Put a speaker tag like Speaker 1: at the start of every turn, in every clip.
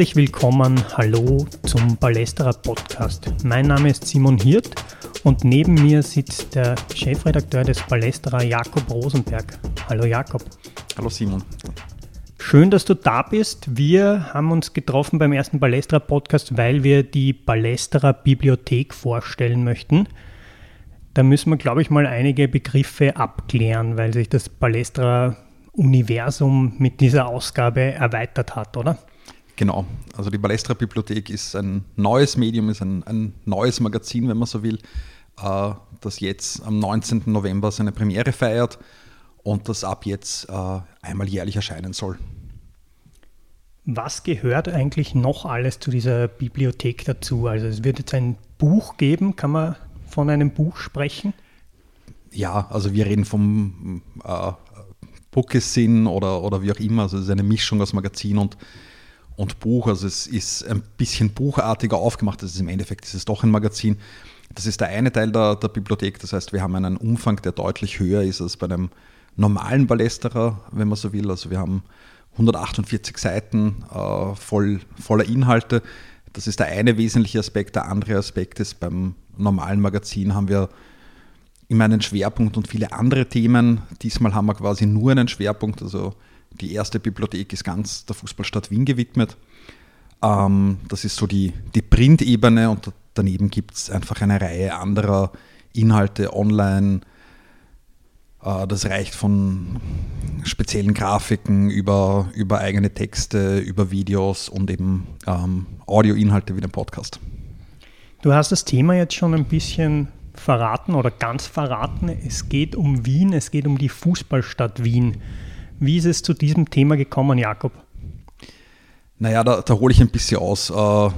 Speaker 1: Herzlich willkommen, hallo zum Ballesterer Podcast. Mein Name ist Simon Hirt und neben mir sitzt der Chefredakteur des Ballesterer Jakob Rosenberg. Hallo Jakob.
Speaker 2: Hallo Simon.
Speaker 1: Schön, dass du da bist. Wir haben uns getroffen beim ersten Ballesterer Podcast, weil wir die Ballesterer Bibliothek vorstellen möchten. Da müssen wir, glaube ich, mal einige Begriffe abklären, weil sich das Ballesterer Universum mit dieser Ausgabe erweitert hat, oder?
Speaker 2: Genau. Also die Balestra Bibliothek ist ein neues Medium, ist ein, ein neues Magazin, wenn man so will, äh, das jetzt am 19. November seine Premiere feiert und das ab jetzt äh, einmal jährlich erscheinen soll.
Speaker 1: Was gehört eigentlich noch alles zu dieser Bibliothek dazu? Also es wird jetzt ein Buch geben, kann man von einem Buch sprechen?
Speaker 2: Ja, also wir reden vom äh, Bookesin oder, oder wie auch immer. Also es ist eine Mischung aus Magazin und und Buch. Also es ist ein bisschen buchartiger aufgemacht. Das ist im Endeffekt ist es doch ein Magazin. Das ist der eine Teil der, der Bibliothek. Das heißt, wir haben einen Umfang, der deutlich höher ist als bei einem normalen Ballesterer, wenn man so will. Also wir haben 148 Seiten äh, voll, voller Inhalte. Das ist der eine wesentliche Aspekt. Der andere Aspekt ist, beim normalen Magazin haben wir immer einen Schwerpunkt und viele andere Themen. Diesmal haben wir quasi nur einen Schwerpunkt. Also die erste Bibliothek ist ganz der Fußballstadt Wien gewidmet. Ähm, das ist so die, die Printebene und daneben gibt es einfach eine Reihe anderer Inhalte online. Äh, das reicht von speziellen Grafiken über, über eigene Texte, über Videos und eben ähm, Audioinhalte wie den Podcast.
Speaker 1: Du hast das Thema jetzt schon ein bisschen verraten oder ganz verraten. Es geht um Wien, es geht um die Fußballstadt Wien. Wie ist es zu diesem Thema gekommen, Jakob?
Speaker 2: Naja, da, da hole ich ein bisschen aus. Äh,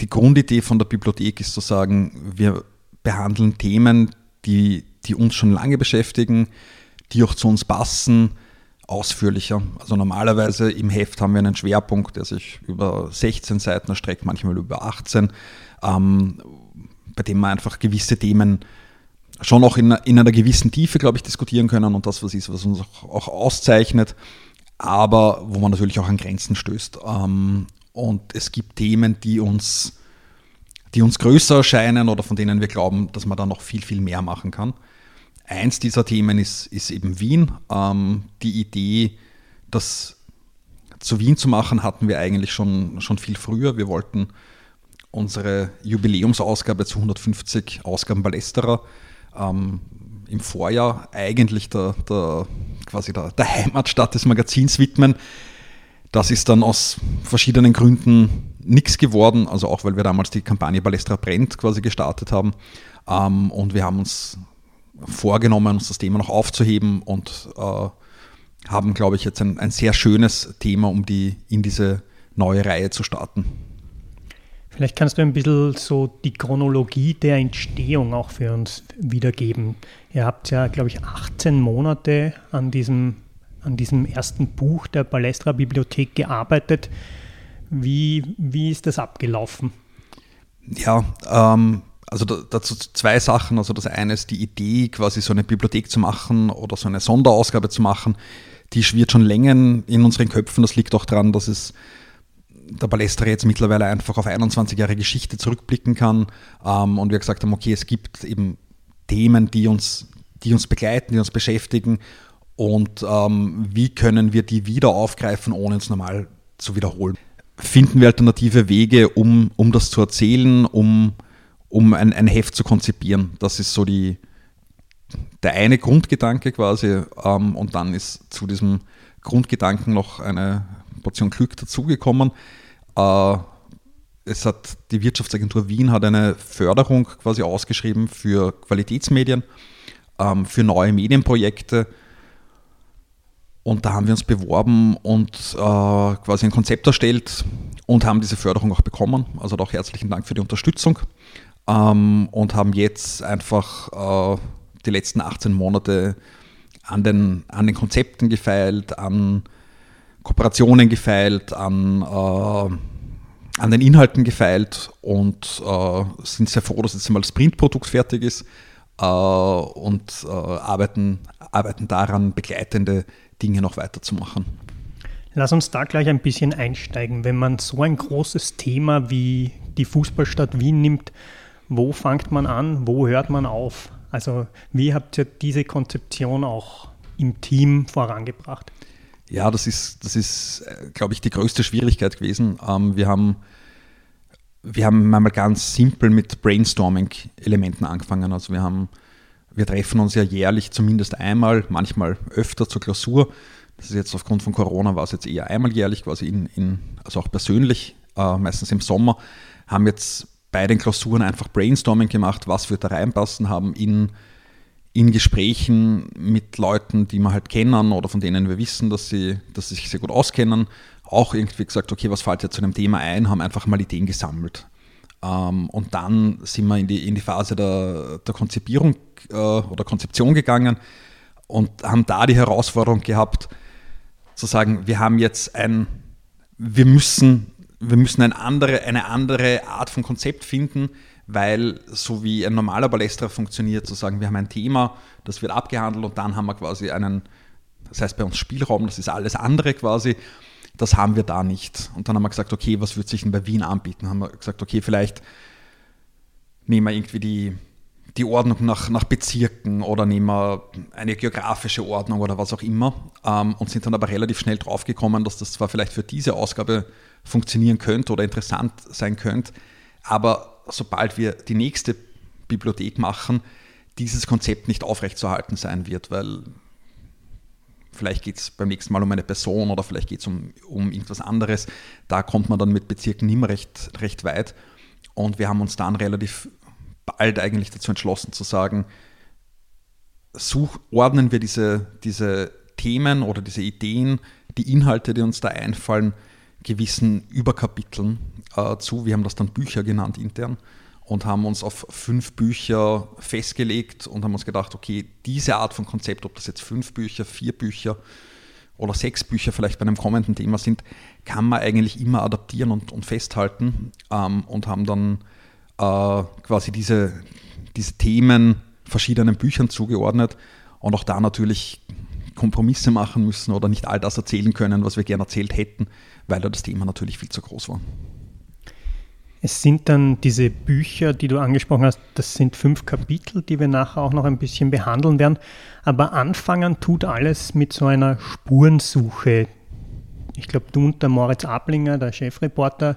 Speaker 2: die Grundidee von der Bibliothek ist zu sagen, wir behandeln Themen, die, die uns schon lange beschäftigen, die auch zu uns passen, ausführlicher. Also normalerweise im Heft haben wir einen Schwerpunkt, der sich über 16 Seiten erstreckt, manchmal über 18, ähm, bei dem man einfach gewisse Themen schon auch in, in einer gewissen Tiefe, glaube ich, diskutieren können und das, was ist, was uns auch, auch auszeichnet, aber wo man natürlich auch an Grenzen stößt. Ähm, und es gibt Themen, die uns, die uns größer erscheinen oder von denen wir glauben, dass man da noch viel, viel mehr machen kann. Eins dieser Themen ist, ist eben Wien. Ähm, die Idee, das zu Wien zu machen, hatten wir eigentlich schon, schon viel früher. Wir wollten unsere Jubiläumsausgabe zu 150 Ausgaben Ballesterer ähm, im Vorjahr eigentlich der, der quasi der, der, Heimatstadt des Magazins widmen. Das ist dann aus verschiedenen Gründen nichts geworden, also auch weil wir damals die Kampagne Balestra brennt quasi gestartet haben. Ähm, und wir haben uns vorgenommen, uns das Thema noch aufzuheben und äh, haben, glaube ich, jetzt ein, ein sehr schönes Thema, um die in diese neue Reihe zu starten.
Speaker 1: Vielleicht kannst du ein bisschen so die Chronologie der Entstehung auch für uns wiedergeben. Ihr habt ja, glaube ich, 18 Monate an diesem, an diesem ersten Buch der Balestra Bibliothek gearbeitet. Wie, wie ist das abgelaufen?
Speaker 2: Ja, ähm, also dazu zwei Sachen. Also das eine ist die Idee, quasi so eine Bibliothek zu machen oder so eine Sonderausgabe zu machen. Die schwirrt schon länger in unseren Köpfen. Das liegt auch daran, dass es der Balestra jetzt mittlerweile einfach auf 21 Jahre Geschichte zurückblicken kann ähm, und wir gesagt haben, okay, es gibt eben Themen, die uns, die uns begleiten, die uns beschäftigen und ähm, wie können wir die wieder aufgreifen, ohne uns normal zu wiederholen. Finden wir alternative Wege, um, um das zu erzählen, um, um ein, ein Heft zu konzipieren. Das ist so die, der eine Grundgedanke quasi ähm, und dann ist zu diesem Grundgedanken noch eine Portion Glück dazugekommen. Äh, es hat die Wirtschaftsagentur Wien hat eine Förderung quasi ausgeschrieben für Qualitätsmedien, ähm, für neue Medienprojekte. Und da haben wir uns beworben und äh, quasi ein Konzept erstellt und haben diese Förderung auch bekommen. Also auch herzlichen Dank für die Unterstützung. Ähm, und haben jetzt einfach äh, die letzten 18 Monate an den, an den Konzepten gefeilt, an Kooperationen gefeilt, an, äh, an den Inhalten gefeilt und äh, sind sehr froh, dass jetzt einmal das Printprodukt fertig ist äh, und äh, arbeiten, arbeiten daran, begleitende Dinge noch weiterzumachen.
Speaker 1: Lass uns da gleich ein bisschen einsteigen. Wenn man so ein großes Thema wie die Fußballstadt Wien nimmt, wo fängt man an, wo hört man auf? Also wie habt ihr diese Konzeption auch im Team vorangebracht?
Speaker 2: Ja, das ist, das ist, äh, glaube ich, die größte Schwierigkeit gewesen. Ähm, wir haben wir haben einmal ganz simpel mit Brainstorming-Elementen angefangen. Also wir haben, wir treffen uns ja jährlich zumindest einmal, manchmal öfter zur Klausur. Das ist jetzt aufgrund von Corona war es jetzt eher einmal jährlich, quasi in, in also auch persönlich, äh, meistens im Sommer, haben jetzt bei den Klausuren einfach Brainstorming gemacht, was wird da reinpassen, haben in, in Gesprächen mit Leuten, die wir halt kennen oder von denen wir wissen, dass sie, dass sie sich sehr gut auskennen, auch irgendwie gesagt, okay, was fällt jetzt zu dem Thema ein, haben einfach mal Ideen gesammelt. Ähm, und dann sind wir in die, in die Phase der, der Konzipierung äh, oder Konzeption gegangen und haben da die Herausforderung gehabt, zu sagen, wir haben jetzt ein, wir müssen wir müssen eine andere, eine andere Art von Konzept finden, weil so wie ein normaler Ballestra funktioniert, zu sagen, wir haben ein Thema, das wird abgehandelt und dann haben wir quasi einen, das heißt bei uns Spielraum, das ist alles andere quasi, das haben wir da nicht. Und dann haben wir gesagt, okay, was wird sich denn bei Wien anbieten? Haben wir gesagt, okay, vielleicht nehmen wir irgendwie die, die Ordnung nach, nach Bezirken oder nehmen wir eine geografische Ordnung oder was auch immer ähm, und sind dann aber relativ schnell draufgekommen, dass das zwar vielleicht für diese Ausgabe funktionieren könnte oder interessant sein könnte. Aber sobald wir die nächste Bibliothek machen, dieses Konzept nicht aufrechtzuerhalten sein wird, weil vielleicht geht es beim nächsten Mal um eine Person oder vielleicht geht es um, um irgendwas anderes. Da kommt man dann mit Bezirken mehr recht, recht weit. Und wir haben uns dann relativ bald eigentlich dazu entschlossen zu sagen, such, ordnen wir diese, diese Themen oder diese Ideen, die Inhalte, die uns da einfallen, gewissen Überkapiteln äh, zu. Wir haben das dann Bücher genannt intern und haben uns auf fünf Bücher festgelegt und haben uns gedacht, okay, diese Art von Konzept, ob das jetzt fünf Bücher, vier Bücher oder sechs Bücher vielleicht bei einem kommenden Thema sind, kann man eigentlich immer adaptieren und, und festhalten ähm, und haben dann äh, quasi diese, diese Themen verschiedenen Büchern zugeordnet und auch da natürlich Kompromisse machen müssen oder nicht all das erzählen können, was wir gerne erzählt hätten, weil da das Thema natürlich viel zu groß war.
Speaker 1: Es sind dann diese Bücher, die du angesprochen hast, das sind fünf Kapitel, die wir nachher auch noch ein bisschen behandeln werden. Aber anfangen tut alles mit so einer Spurensuche. Ich glaube, du und der Moritz Ablinger, der Chefreporter,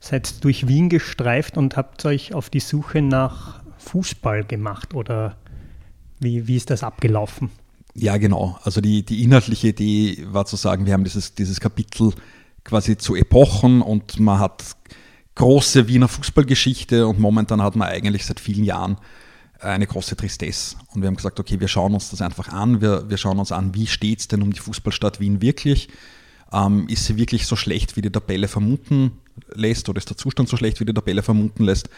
Speaker 1: seid durch Wien gestreift und habt euch auf die Suche nach Fußball gemacht oder wie, wie ist das abgelaufen?
Speaker 2: Ja, genau. Also die, die inhaltliche Idee war zu sagen, wir haben dieses, dieses Kapitel quasi zu Epochen und man hat große Wiener Fußballgeschichte und momentan hat man eigentlich seit vielen Jahren eine große Tristesse. Und wir haben gesagt, okay, wir schauen uns das einfach an. Wir, wir schauen uns an, wie steht es denn um die Fußballstadt Wien wirklich? Ähm, ist sie wirklich so schlecht, wie die Tabelle vermuten lässt oder ist der Zustand so schlecht, wie die Tabelle vermuten lässt?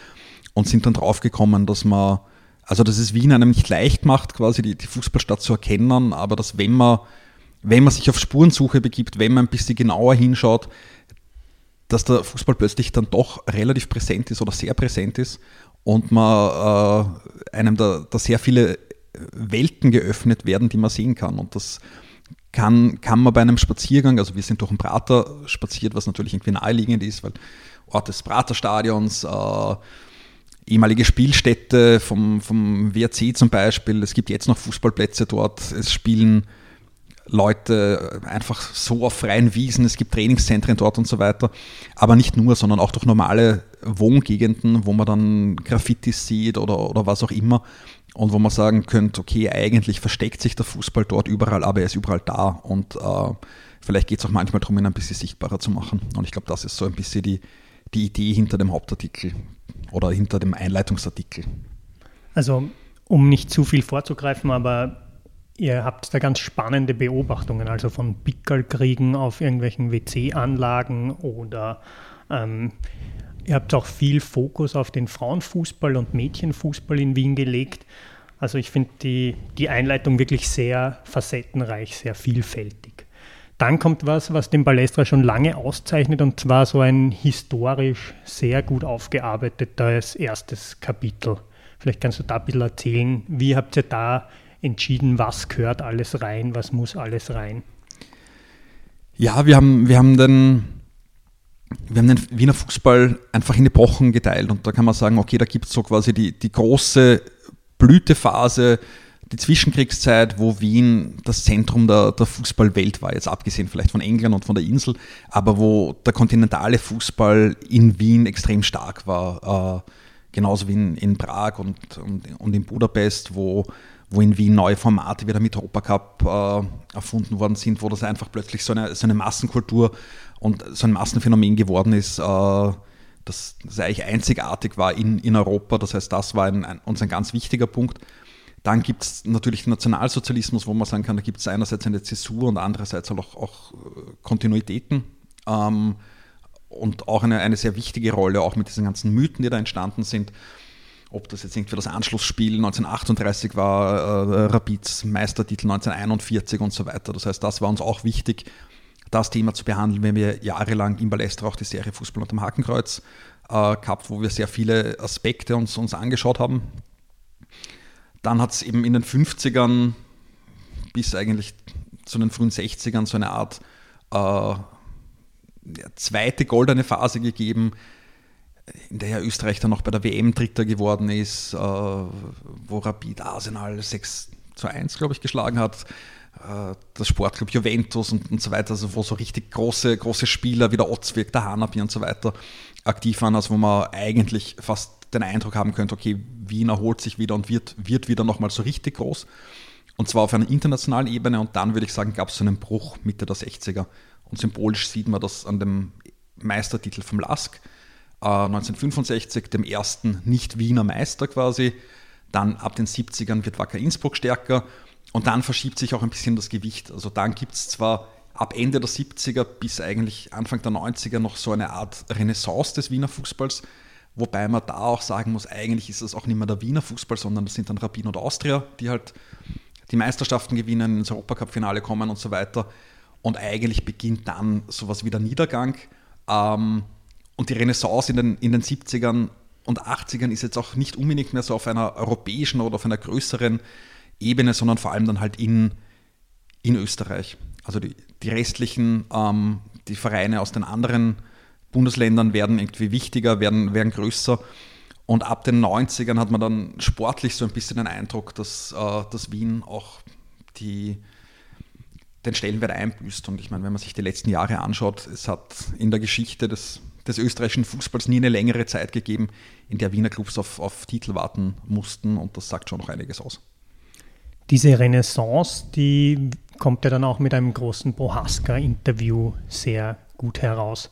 Speaker 2: Und sind dann draufgekommen, dass man, also dass es Wien einem nicht leicht macht, quasi die, die Fußballstadt zu erkennen, aber dass wenn man wenn man sich auf Spurensuche begibt, wenn man ein bisschen genauer hinschaut, dass der Fußball plötzlich dann doch relativ präsent ist oder sehr präsent ist und man äh, einem da, da, sehr viele Welten geöffnet werden, die man sehen kann. Und das kann, kann man bei einem Spaziergang, also wir sind durch den Prater spaziert, was natürlich irgendwie naheliegend ist, weil Ort des Praterstadions, äh, ehemalige Spielstätte vom, vom WRC zum Beispiel, es gibt jetzt noch Fußballplätze dort, es spielen Leute einfach so auf freien Wiesen, es gibt Trainingszentren dort und so weiter. Aber nicht nur, sondern auch durch normale Wohngegenden, wo man dann Graffitis sieht oder, oder was auch immer. Und wo man sagen könnte, okay, eigentlich versteckt sich der Fußball dort überall, aber er ist überall da. Und äh, vielleicht geht es auch manchmal darum, ihn ein bisschen sichtbarer zu machen. Und ich glaube, das ist so ein bisschen die, die Idee hinter dem Hauptartikel oder hinter dem Einleitungsartikel.
Speaker 1: Also, um nicht zu viel vorzugreifen, aber Ihr habt da ganz spannende Beobachtungen, also von Pickelkriegen auf irgendwelchen WC-Anlagen oder ähm, ihr habt auch viel Fokus auf den Frauenfußball und Mädchenfußball in Wien gelegt. Also ich finde die, die Einleitung wirklich sehr facettenreich, sehr vielfältig. Dann kommt was, was den Balestra schon lange auszeichnet, und zwar so ein historisch sehr gut aufgearbeitetes erstes Kapitel. Vielleicht kannst du da ein bisschen erzählen, wie habt ihr da entschieden, was gehört alles rein, was muss alles rein?
Speaker 2: Ja, wir haben, wir haben den, wir haben den Wiener Fußball einfach in Epochen geteilt und da kann man sagen, okay, da gibt es so quasi die, die große Blütephase, die Zwischenkriegszeit, wo Wien das Zentrum der, der Fußballwelt war, jetzt abgesehen vielleicht von England und von der Insel, aber wo der kontinentale Fußball in Wien extrem stark war, äh, genauso wie in, in Prag und, und, und, in Budapest, wo, wo in Wien neue Formate wie der Mitropa Cup äh, erfunden worden sind, wo das einfach plötzlich so eine, so eine Massenkultur und so ein Massenphänomen geworden ist, äh, das, das eigentlich einzigartig war in, in Europa. Das heißt, das war ein, ein, uns ein ganz wichtiger Punkt. Dann gibt es natürlich Nationalsozialismus, wo man sagen kann, da gibt es einerseits eine Zäsur und andererseits auch, auch äh, Kontinuitäten. Ähm, und auch eine, eine sehr wichtige Rolle, auch mit diesen ganzen Mythen, die da entstanden sind. Ob das jetzt irgendwie das Anschlussspiel 1938 war, äh, Rapids Meistertitel 1941 und so weiter. Das heißt, das war uns auch wichtig, das Thema zu behandeln, wenn wir jahrelang im Ballester auch die Serie Fußball unter dem Hakenkreuz äh, gehabt, wo wir sehr viele Aspekte uns, uns angeschaut haben. Dann hat es eben in den 50ern bis eigentlich zu den frühen 60ern so eine Art äh, zweite goldene Phase gegeben, in der ja Österreich dann noch bei der WM Dritter geworden ist, äh, wo Rapid Arsenal 6 zu 1, glaube ich, geschlagen hat. Äh, das Sportclub Juventus und, und so weiter, also wo so richtig große, große Spieler wie der Otzwirk, der Hanapi und so weiter aktiv waren, also wo man eigentlich fast den Eindruck haben könnte, okay, Wien erholt sich wieder und wird, wird wieder nochmal so richtig groß. Und zwar auf einer internationalen Ebene und dann würde ich sagen, gab es so einen Bruch Mitte der 60er. Und symbolisch sieht man das an dem Meistertitel vom LASK äh, 1965, dem ersten Nicht-Wiener Meister quasi. Dann ab den 70ern wird Wacker Innsbruck stärker und dann verschiebt sich auch ein bisschen das Gewicht. Also dann gibt es zwar ab Ende der 70er bis eigentlich Anfang der 90er noch so eine Art Renaissance des Wiener Fußballs, wobei man da auch sagen muss, eigentlich ist es auch nicht mehr der Wiener Fußball, sondern das sind dann Rabin und Austria, die halt die Meisterschaften gewinnen, ins Europacup-Finale kommen und so weiter. Und eigentlich beginnt dann sowas wie der Niedergang. Ähm, und die Renaissance in den, in den 70ern und 80ern ist jetzt auch nicht unbedingt mehr so auf einer europäischen oder auf einer größeren Ebene, sondern vor allem dann halt in, in Österreich. Also die, die restlichen, ähm, die Vereine aus den anderen Bundesländern werden irgendwie wichtiger, werden, werden größer. Und ab den 90ern hat man dann sportlich so ein bisschen den Eindruck, dass, äh, dass Wien auch die, den Stellenwert einbüßt. Und ich meine, wenn man sich die letzten Jahre anschaut, es hat in der Geschichte des, des österreichischen Fußballs nie eine längere Zeit gegeben, in der Wiener Clubs auf, auf Titel warten mussten. Und das sagt schon noch einiges aus.
Speaker 1: Diese Renaissance, die kommt ja dann auch mit einem großen Bohaska-Interview sehr gut heraus.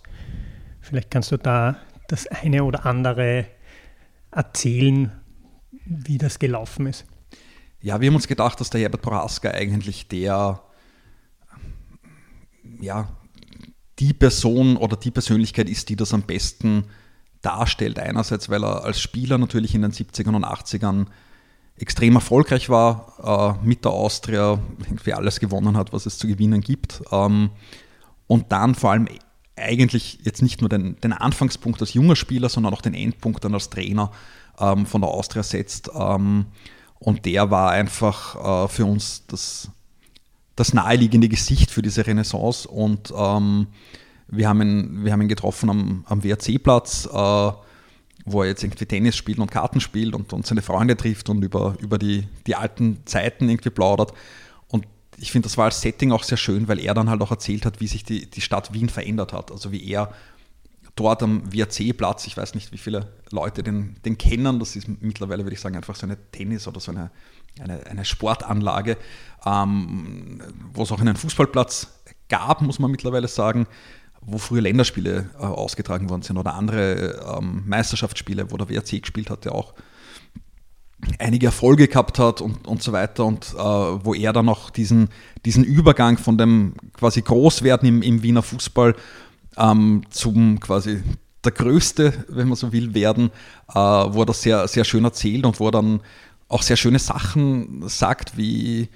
Speaker 1: Vielleicht kannst du da das eine oder andere erzählen, wie das gelaufen ist.
Speaker 2: Ja, wir haben uns gedacht, dass der Herbert Boraska eigentlich der, ja, die Person oder die Persönlichkeit ist, die das am besten darstellt. Einerseits, weil er als Spieler natürlich in den 70ern und 80ern extrem erfolgreich war, äh, mit der Austria irgendwie alles gewonnen hat, was es zu gewinnen gibt. Ähm, und dann vor allem eigentlich jetzt nicht nur den, den, Anfangspunkt als junger Spieler, sondern auch den Endpunkt dann als Trainer ähm, von der Austria setzt. Ähm, und der war einfach äh, für uns das, das naheliegende Gesicht für diese Renaissance. Und ähm, wir, haben ihn, wir haben ihn getroffen am, am WRC-Platz. Äh, wo er jetzt irgendwie Tennis spielt und Karten spielt und, und seine Freunde trifft und über, über die, die alten Zeiten irgendwie plaudert. Ich finde, das war als Setting auch sehr schön, weil er dann halt auch erzählt hat, wie sich die, die Stadt Wien verändert hat. Also wie er dort am WRC-Platz, ich weiß nicht, wie viele Leute den, den kennen, das ist mittlerweile, würde ich sagen, einfach so eine Tennis- oder so eine, eine, eine Sportanlage, ähm, wo es auch einen Fußballplatz gab, muss man mittlerweile sagen, wo früher Länderspiele äh, ausgetragen worden sind oder andere ähm, Meisterschaftsspiele, wo der WRC gespielt hat, der auch einige Erfolge gehabt hat und, und so weiter und äh, wo er dann auch diesen, diesen Übergang von dem quasi Großwerden im, im Wiener Fußball ähm, zum quasi der Größte, wenn man so will, werden, äh, wo er das sehr, sehr schön erzählt und wo er dann auch sehr schöne Sachen sagt, wie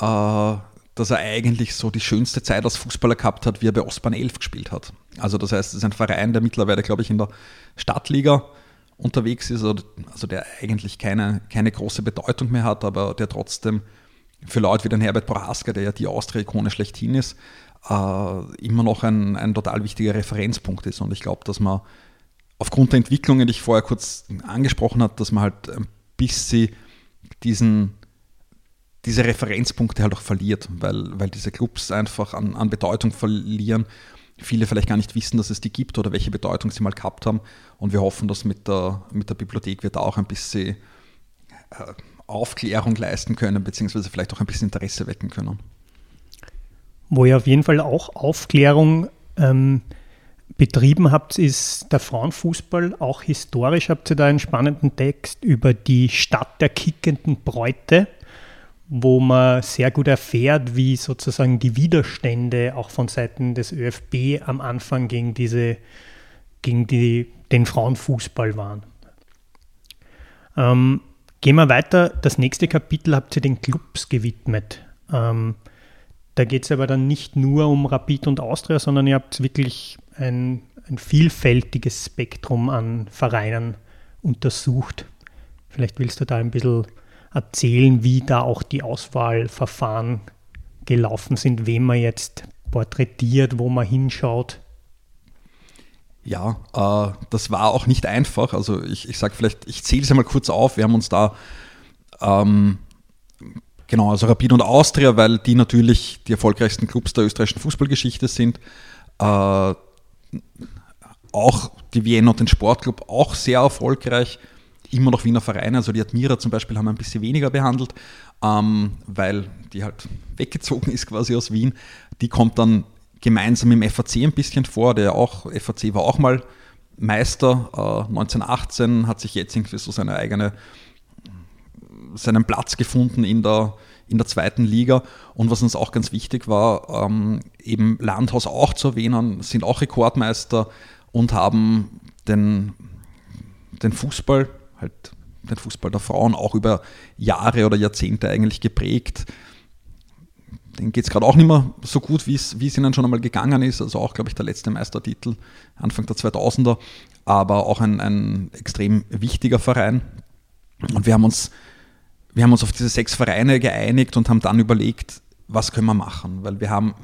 Speaker 2: äh, dass er eigentlich so die schönste Zeit als Fußballer gehabt hat, wie er bei Ostbahn 11 gespielt hat. Also das heißt, es ist ein Verein, der mittlerweile, glaube ich, in der Stadtliga unterwegs ist, also der eigentlich keine, keine große Bedeutung mehr hat, aber der trotzdem für Leute wie den Herbert Prohaska, der ja die Austria-Ikone schlechthin ist, äh, immer noch ein, ein total wichtiger Referenzpunkt ist. Und ich glaube, dass man aufgrund der Entwicklungen, die ich vorher kurz angesprochen habe, dass man halt ein bisschen diesen, diese Referenzpunkte halt auch verliert, weil, weil diese Clubs einfach an, an Bedeutung verlieren. Viele vielleicht gar nicht wissen, dass es die gibt oder welche Bedeutung sie mal gehabt haben. Und wir hoffen, dass mit der, mit der Bibliothek wir da auch ein bisschen äh, Aufklärung leisten können, beziehungsweise vielleicht auch ein bisschen Interesse wecken können.
Speaker 1: Wo ihr auf jeden Fall auch Aufklärung ähm, betrieben habt, ist der Frauenfußball. Auch historisch habt ihr da einen spannenden Text über die Stadt der kickenden Bräute, wo man sehr gut erfährt, wie sozusagen die Widerstände auch von Seiten des ÖFB am Anfang gegen diese gegen die, den Frauenfußball waren. Ähm, gehen wir weiter. Das nächste Kapitel habt ihr den Clubs gewidmet. Ähm, da geht es aber dann nicht nur um Rapid und Austria, sondern ihr habt wirklich ein, ein vielfältiges Spektrum an Vereinen untersucht. Vielleicht willst du da ein bisschen erzählen, wie da auch die Auswahlverfahren gelaufen sind, wem man jetzt porträtiert, wo man hinschaut.
Speaker 2: Ja, äh, das war auch nicht einfach. Also ich, ich sage vielleicht, ich zähle es einmal kurz auf. Wir haben uns da ähm, Genau, also Rapid und Austria, weil die natürlich die erfolgreichsten Clubs der österreichischen Fußballgeschichte sind. Äh, auch die Vienna und den Sportclub auch sehr erfolgreich. Immer noch Wiener Vereine, also die Admira zum Beispiel haben ein bisschen weniger behandelt, ähm, weil die halt weggezogen ist quasi aus Wien. Die kommt dann gemeinsam im FAC ein bisschen vor, der auch, FAC war auch mal Meister äh, 1918, hat sich jetzt irgendwie so seine eigene seinen Platz gefunden in der, in der zweiten Liga. Und was uns auch ganz wichtig war, ähm, eben Landhaus auch zu erwähnen, sind auch Rekordmeister und haben den, den Fußball, halt den Fußball der Frauen auch über Jahre oder Jahrzehnte eigentlich geprägt. Den geht es gerade auch nicht mehr so gut, wie es ihnen schon einmal gegangen ist. Also auch, glaube ich, der letzte Meistertitel Anfang der 2000er, aber auch ein, ein extrem wichtiger Verein. Und wir haben uns wir haben uns auf diese sechs Vereine geeinigt und haben dann überlegt, was können wir machen, weil wir haben,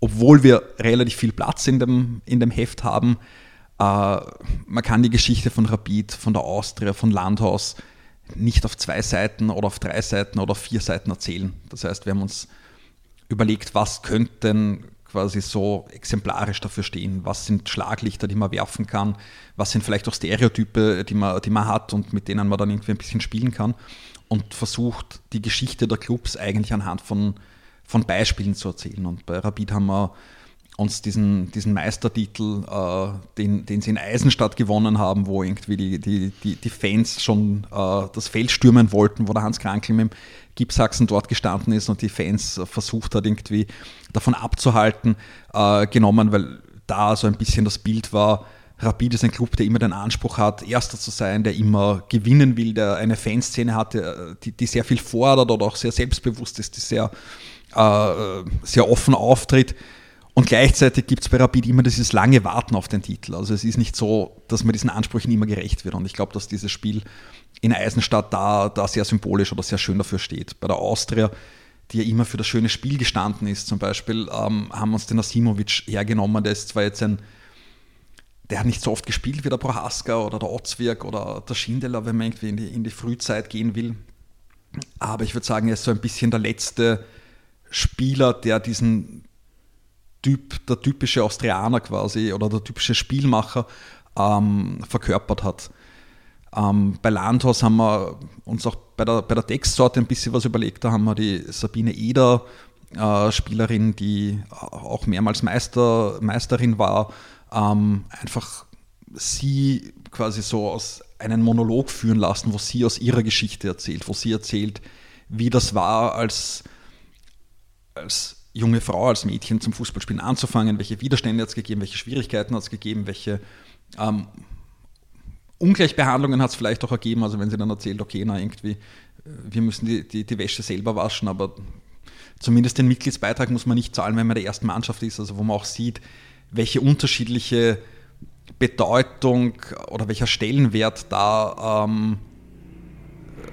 Speaker 2: obwohl wir relativ viel Platz in dem, in dem Heft haben, man kann die Geschichte von Rapid, von der Austria, von Landhaus nicht auf zwei Seiten oder auf drei Seiten oder auf vier Seiten erzählen. Das heißt, wir haben uns überlegt, was könnten quasi so exemplarisch dafür stehen, was sind Schlaglichter, die man werfen kann, was sind vielleicht auch Stereotype, die man, die man hat und mit denen man dann irgendwie ein bisschen spielen kann und versucht, die Geschichte der Clubs eigentlich anhand von, von Beispielen zu erzählen. Und bei Rapid haben wir uns diesen, diesen Meistertitel, äh, den, den sie in Eisenstadt gewonnen haben, wo irgendwie die, die, die, die Fans schon äh, das Feld stürmen wollten, wo der Hans Krankel mit dem Gipsachsen dort gestanden ist und die Fans versucht hat, irgendwie davon abzuhalten, äh, genommen, weil da so ein bisschen das Bild war, Rapid ist ein Club, der immer den Anspruch hat, Erster zu sein, der immer gewinnen will, der eine Fanszene hat, die, die sehr viel fordert oder auch sehr selbstbewusst ist, die sehr, äh, sehr offen auftritt. Und gleichzeitig gibt es bei Rapid immer dieses lange Warten auf den Titel. Also es ist nicht so, dass man diesen Ansprüchen immer gerecht wird. Und ich glaube, dass dieses Spiel in Eisenstadt da, da sehr symbolisch oder sehr schön dafür steht. Bei der Austria, die ja immer für das schöne Spiel gestanden ist, zum Beispiel, ähm, haben uns den Asimovic hergenommen. Der ist zwar jetzt ein der hat nicht so oft gespielt wie der Prohaska oder der Otzwirk oder der Schindler, wenn man irgendwie in die, in die Frühzeit gehen will. Aber ich würde sagen, er ist so ein bisschen der letzte Spieler, der diesen Typ, der typische Austrianer quasi oder der typische Spielmacher ähm, verkörpert hat. Ähm, bei Landhaus haben wir uns auch bei der, bei der Textsorte ein bisschen was überlegt. Da haben wir die Sabine Eder, äh, Spielerin, die auch mehrmals Meister, Meisterin war, ähm, einfach sie quasi so aus einen Monolog führen lassen, wo sie aus ihrer Geschichte erzählt, wo sie erzählt, wie das war, als, als junge Frau, als Mädchen zum Fußballspielen anzufangen, welche Widerstände hat es gegeben, welche Schwierigkeiten hat es gegeben, welche ähm, Ungleichbehandlungen hat es vielleicht auch ergeben, also wenn sie dann erzählt, okay, na irgendwie, äh, wir müssen die, die, die Wäsche selber waschen, aber zumindest den Mitgliedsbeitrag muss man nicht zahlen, wenn man der ersten Mannschaft ist, also wo man auch sieht, welche unterschiedliche Bedeutung oder welcher Stellenwert da ähm,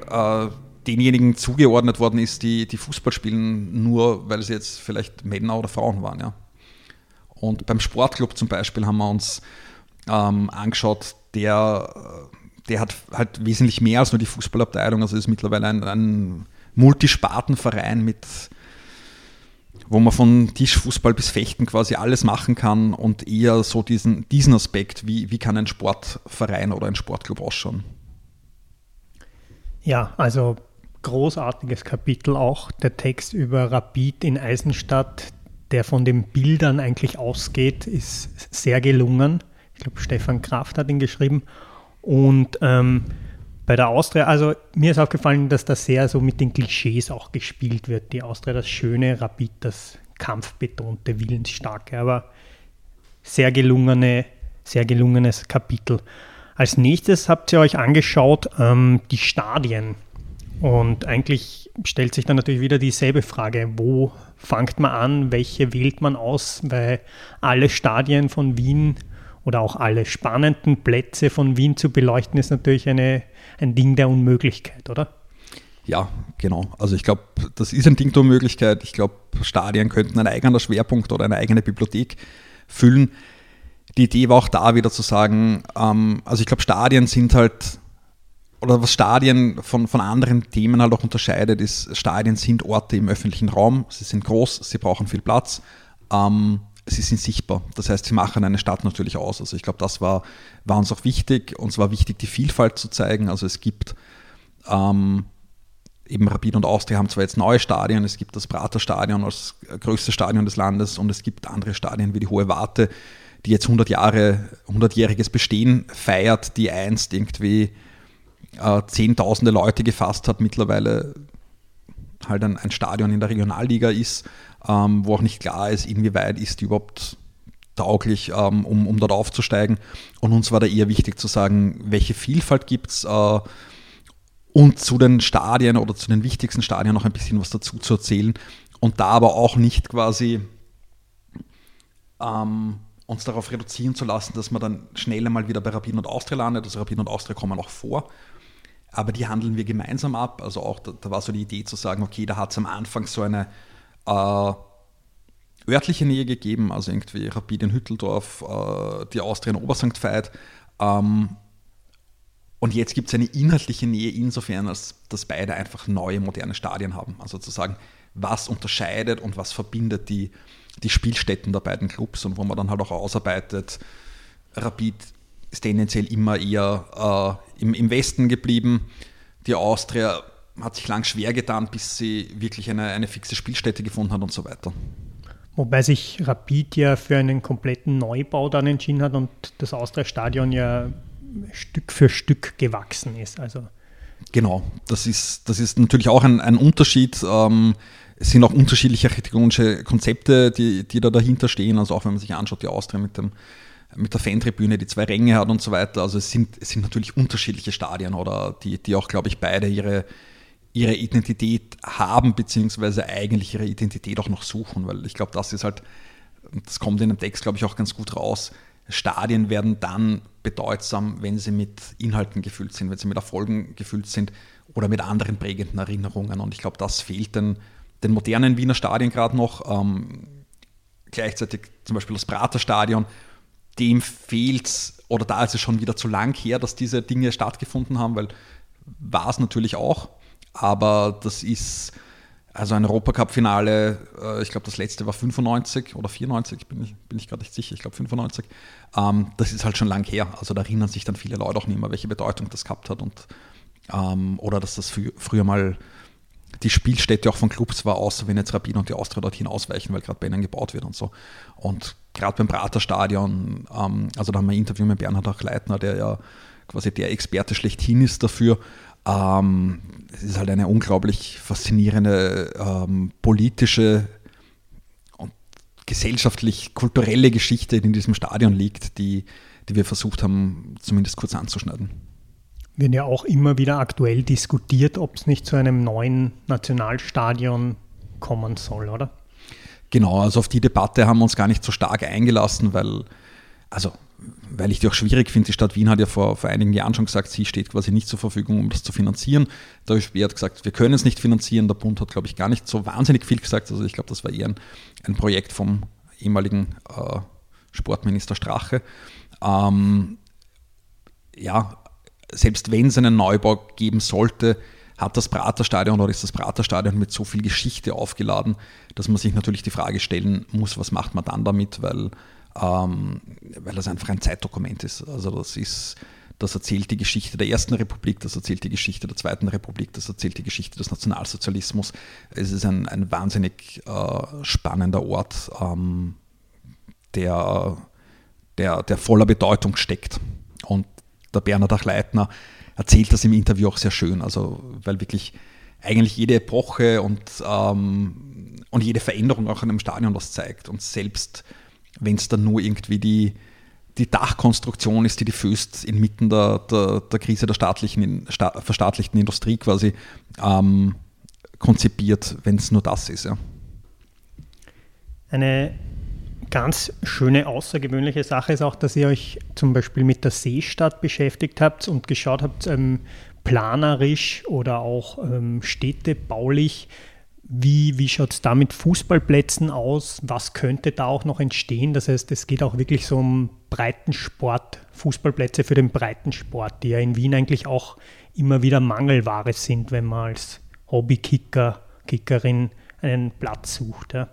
Speaker 2: äh, denjenigen zugeordnet worden ist, die, die Fußball spielen, nur weil sie jetzt vielleicht Männer oder Frauen waren. Ja. Und beim Sportclub zum Beispiel haben wir uns ähm, angeschaut, der, der hat halt wesentlich mehr als nur die Fußballabteilung. Also ist mittlerweile ein, ein Multispartenverein mit wo man von Tischfußball bis Fechten quasi alles machen kann und eher so diesen, diesen Aspekt, wie, wie kann ein Sportverein oder ein Sportclub ausschauen.
Speaker 1: Ja, also großartiges Kapitel auch, der Text über Rapid in Eisenstadt, der von den Bildern eigentlich ausgeht, ist sehr gelungen. Ich glaube, Stefan Kraft hat ihn geschrieben. Und ähm, bei der Austria, also mir ist aufgefallen, dass da sehr so mit den Klischees auch gespielt wird. Die Austria, das schöne Rapid, das kampfbetonte, willensstarke, aber sehr gelungene, sehr gelungenes Kapitel. Als nächstes habt ihr euch angeschaut ähm, die Stadien. Und eigentlich stellt sich dann natürlich wieder dieselbe Frage, wo fängt man an, welche wählt man aus, weil alle Stadien von Wien oder auch alle spannenden Plätze von Wien zu beleuchten, ist natürlich eine, ein Ding der Unmöglichkeit, oder?
Speaker 2: Ja, genau. Also ich glaube, das ist ein Ding der Unmöglichkeit. Ich glaube, Stadien könnten ein eigener Schwerpunkt oder eine eigene Bibliothek füllen. Die Idee war auch da wieder zu sagen, ähm, also ich glaube, Stadien sind halt oder was Stadien von, von anderen Themen halt auch unterscheidet, ist, Stadien sind Orte im öffentlichen Raum, sie sind groß, sie brauchen viel Platz, ähm, sie sind sichtbar. Das heißt, sie machen eine Stadt natürlich aus. Also ich glaube, das war, war uns auch wichtig. Uns war wichtig, die Vielfalt zu zeigen. Also es gibt ähm, eben Rapid und Austria haben zwar jetzt neue Stadien, es gibt das Praterstadion als größtes Stadion des Landes und es gibt andere Stadien wie die Hohe Warte, die jetzt 100 Jahre, 100-jähriges Bestehen feiert, die einst irgendwie äh, zehntausende Leute gefasst hat, mittlerweile halt ein, ein Stadion in der Regionalliga ist, ähm, wo auch nicht klar ist, inwieweit ist die überhaupt tauglich, ähm, um, um dort aufzusteigen. Und uns war da eher wichtig zu sagen, welche Vielfalt gibt es äh, und zu den Stadien oder zu den wichtigsten Stadien noch ein bisschen was dazu zu erzählen und da aber auch nicht quasi ähm, uns darauf reduzieren zu lassen, dass man dann schnell einmal wieder bei Rapid und Austria landet. Also Rapid und Austria kommen auch vor aber die handeln wir gemeinsam ab. Also auch da, da war so die Idee zu sagen, okay, da hat es am Anfang so eine äh, örtliche Nähe gegeben, also irgendwie Rapid in Hütteldorf, äh, die Austria in Obersankt Veit. Ähm, und jetzt gibt es eine inhaltliche Nähe insofern, als dass beide einfach neue, moderne Stadien haben. Also zu sagen, was unterscheidet und was verbindet die, die Spielstätten der beiden Clubs und wo man dann halt auch ausarbeitet, Rapid ist tendenziell immer eher äh, im, im Westen geblieben. Die Austria hat sich lang schwer getan, bis sie wirklich eine, eine fixe Spielstätte gefunden hat und so weiter.
Speaker 1: Wobei sich Rapid ja für einen kompletten Neubau dann entschieden hat und das Austria-Stadion ja Stück für Stück gewachsen ist. Also
Speaker 2: genau, das ist, das ist natürlich auch ein, ein Unterschied. Ähm, es sind auch unterschiedliche architektonische Konzepte, die, die da dahinter stehen. Also auch wenn man sich anschaut, die Austria mit dem mit der Fantribüne, die zwei Ränge hat und so weiter. Also es sind, es sind natürlich unterschiedliche Stadien oder die, die auch, glaube ich, beide ihre, ihre Identität haben, beziehungsweise eigentlich ihre Identität auch noch suchen, weil ich glaube, das ist halt, das kommt in dem Text, glaube ich, auch ganz gut raus. Stadien werden dann bedeutsam, wenn sie mit Inhalten gefüllt sind, wenn sie mit Erfolgen gefüllt sind oder mit anderen prägenden Erinnerungen. Und ich glaube, das fehlt den, den modernen Wiener Stadien gerade noch. Ähm, gleichzeitig zum Beispiel das Praterstadion dem fehlt oder da ist es schon wieder zu lang her, dass diese Dinge stattgefunden haben, weil war es natürlich auch, aber das ist also ein Europacup-Finale, äh, ich glaube das letzte war 95 oder 94, bin ich, bin ich gerade nicht sicher, ich glaube 95. Ähm, das ist halt schon lang her, also da erinnern sich dann viele Leute auch nicht mehr, welche Bedeutung das gehabt hat und ähm, oder dass das früher mal die Spielstätte auch von Clubs war, außer wenn jetzt Rabin und die Austria dorthin ausweichen, weil gerade bei ihnen gebaut wird und so. Und gerade beim Praterstadion, ähm, also da haben wir ein Interview mit Bernhard Achleitner, der ja quasi der Experte schlechthin ist dafür. Ähm, es ist halt eine unglaublich faszinierende ähm, politische und gesellschaftlich-kulturelle Geschichte, die in diesem Stadion liegt, die, die wir versucht haben, zumindest kurz anzuschneiden
Speaker 1: wird ja auch immer wieder aktuell diskutiert, ob es nicht zu einem neuen Nationalstadion kommen soll, oder?
Speaker 2: Genau, also auf die Debatte haben wir uns gar nicht so stark eingelassen, weil, also weil ich die auch schwierig finde. Die Stadt Wien hat ja vor, vor einigen Jahren schon gesagt, sie steht quasi nicht zur Verfügung, um das zu finanzieren. Der ÖSB hat gesagt, wir können es nicht finanzieren. Der Bund hat, glaube ich, gar nicht so wahnsinnig viel gesagt. Also ich glaube, das war eher ein, ein Projekt vom ehemaligen äh, Sportminister Strache. Ähm, ja, selbst wenn es einen Neubau geben sollte, hat das Praterstadion oder ist das Praterstadion mit so viel Geschichte aufgeladen, dass man sich natürlich die Frage stellen muss, was macht man dann damit, weil ähm, weil das einfach ein Zeitdokument ist. Also das ist, das erzählt die Geschichte der Ersten Republik, das erzählt die Geschichte der Zweiten Republik, das erzählt die Geschichte des Nationalsozialismus. Es ist ein, ein wahnsinnig äh, spannender Ort, ähm, der, der, der voller Bedeutung steckt. Und der Bernhard Achleitner erzählt das im Interview auch sehr schön, also weil wirklich eigentlich jede Epoche und, ähm, und jede Veränderung auch in einem Stadion was zeigt. Und selbst wenn es dann nur irgendwie die, die Dachkonstruktion ist, die die Föst inmitten der, der, der Krise der staatlichen, sta verstaatlichten Industrie quasi ähm, konzipiert, wenn es nur das ist. Ja.
Speaker 1: Eine ganz schöne, außergewöhnliche Sache ist auch, dass ihr euch zum Beispiel mit der Seestadt beschäftigt habt und geschaut habt, ähm, planerisch oder auch ähm, städtebaulich, wie, wie schaut es da mit Fußballplätzen aus? Was könnte da auch noch entstehen? Das heißt, es geht auch wirklich so um Breitensport, Fußballplätze für den Breitensport, die ja in Wien eigentlich auch immer wieder Mangelware sind, wenn man als Hobbykicker, Kickerin einen Platz sucht. Ja.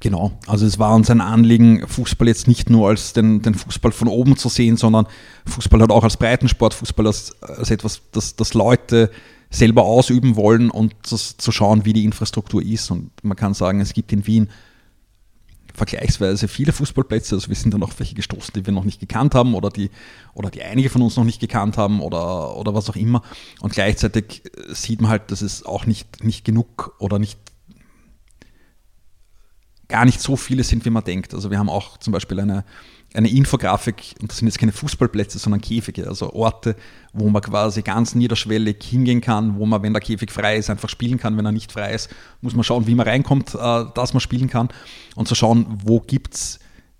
Speaker 2: Genau, also es war uns ein Anliegen, Fußball jetzt nicht nur als den, den Fußball von oben zu sehen, sondern Fußball halt auch als Breitensport, Fußball als, als etwas, das, das Leute selber ausüben wollen und das, zu schauen, wie die Infrastruktur ist. Und man kann sagen, es gibt in Wien vergleichsweise viele Fußballplätze. Also wir sind dann auf welche gestoßen, die wir noch nicht gekannt haben oder die, oder die einige von uns noch nicht gekannt haben oder, oder was auch immer. Und gleichzeitig sieht man halt, dass es auch nicht, nicht genug oder nicht gar nicht so viele sind, wie man denkt. Also wir haben auch zum Beispiel eine, eine Infografik, und das sind jetzt keine Fußballplätze, sondern Käfige, also Orte, wo man quasi ganz niederschwellig hingehen kann, wo man, wenn der Käfig frei ist, einfach spielen kann. Wenn er nicht frei ist, muss man schauen, wie man reinkommt, äh, dass man spielen kann und zu schauen, wo gibt es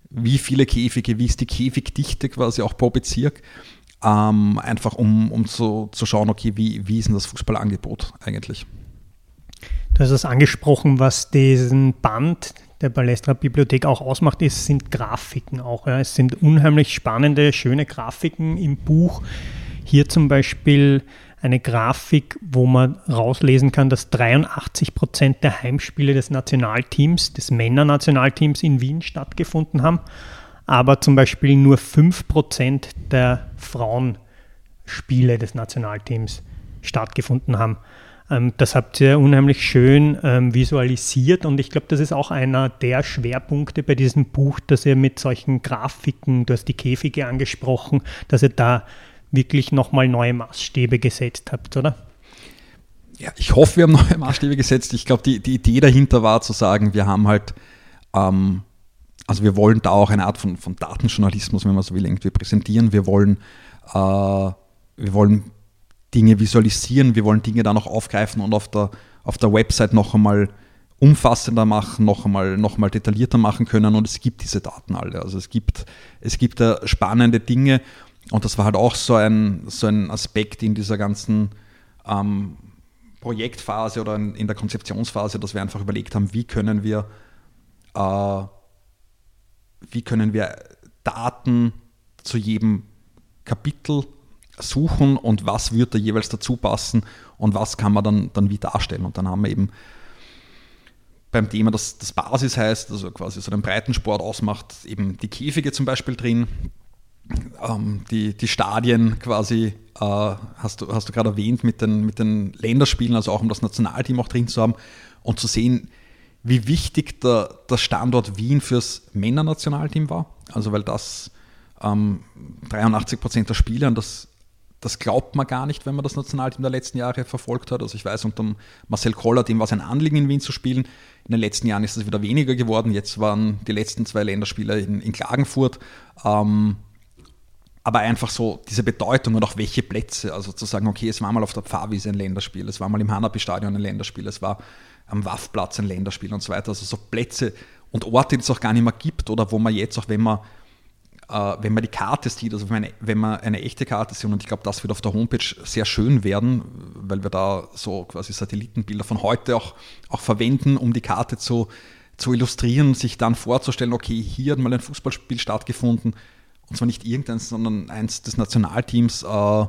Speaker 2: wie viele Käfige, wie ist die Käfigdichte quasi auch pro Bezirk. Ähm, einfach um, um zu, zu schauen, okay, wie, wie ist denn das Fußballangebot eigentlich?
Speaker 1: Du hast es angesprochen, was diesen Band, der Balestra Bibliothek auch ausmacht, ist, sind Grafiken auch. Ja. Es sind unheimlich spannende, schöne Grafiken im Buch. Hier zum Beispiel eine Grafik, wo man rauslesen kann, dass 83 Prozent der Heimspiele des Nationalteams, des Männernationalteams in Wien stattgefunden haben, aber zum Beispiel nur 5 Prozent der Frauenspiele des Nationalteams stattgefunden haben. Ähm, das habt ihr unheimlich schön ähm, visualisiert und ich glaube, das ist auch einer der Schwerpunkte bei diesem Buch, dass ihr mit solchen Grafiken, du hast die Käfige angesprochen, dass ihr da wirklich nochmal neue Maßstäbe gesetzt habt, oder?
Speaker 2: Ja, ich hoffe, wir haben neue Maßstäbe gesetzt. Ich glaube, die, die Idee dahinter war zu sagen, wir haben halt, ähm, also wir wollen da auch eine Art von, von Datenjournalismus, wenn man so will, irgendwie präsentieren. Wir wollen, äh, wir wollen Dinge visualisieren, wir wollen Dinge dann noch aufgreifen und auf der, auf der Website noch einmal umfassender machen, noch einmal, noch einmal detaillierter machen können. Und es gibt diese Daten alle. Also es gibt, es gibt da spannende Dinge. Und das war halt auch so ein, so ein Aspekt in dieser ganzen ähm, Projektphase oder in, in, der Konzeptionsphase, dass wir einfach überlegt haben, wie können wir, äh, wie können wir Daten zu jedem Kapitel suchen und was wird da jeweils dazu passen und was kann man dann, dann wie darstellen. Und dann haben wir eben beim Thema, das, das Basis heißt, also quasi so den Breitensport ausmacht, eben die Käfige zum Beispiel drin, ähm, die, die Stadien quasi, äh, hast du, hast du gerade erwähnt, mit den, mit den Länderspielen, also auch um das Nationalteam auch drin zu haben und zu sehen, wie wichtig der, der Standort Wien fürs Männernationalteam war. Also weil das ähm, 83 Prozent der Spieler, und das das glaubt man gar nicht, wenn man das Nationalteam der letzten Jahre verfolgt hat. Also ich weiß, unter Marcel Koller, dem war es ein Anliegen, in Wien zu spielen. In den letzten Jahren ist es wieder weniger geworden. Jetzt waren die letzten zwei Länderspieler in, in Klagenfurt. Ähm, aber einfach so diese Bedeutung und auch welche Plätze. Also zu sagen, okay, es war mal auf der Pfarrwiese ein Länderspiel, es war mal im Hanapi-Stadion ein Länderspiel, es war am Waffplatz ein Länderspiel und so weiter. Also so Plätze und Orte, die es auch gar nicht mehr gibt oder wo man jetzt, auch wenn man äh, wenn man die Karte sieht, also wenn man, wenn man eine echte Karte sieht, und ich glaube, das wird auf der Homepage sehr schön werden, weil wir da so quasi Satellitenbilder von heute auch, auch verwenden, um die Karte zu, zu illustrieren, sich dann vorzustellen, okay, hier hat mal ein Fußballspiel stattgefunden, und zwar nicht irgendeins, sondern eins des Nationalteams. Äh,